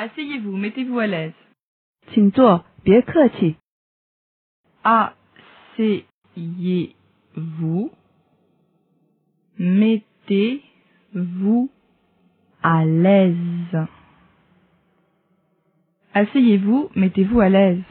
Asseyez-vous, mettez-vous à l'aise. Asseyez-vous, mettez-vous à l'aise. Asseyez-vous, mettez-vous à l'aise.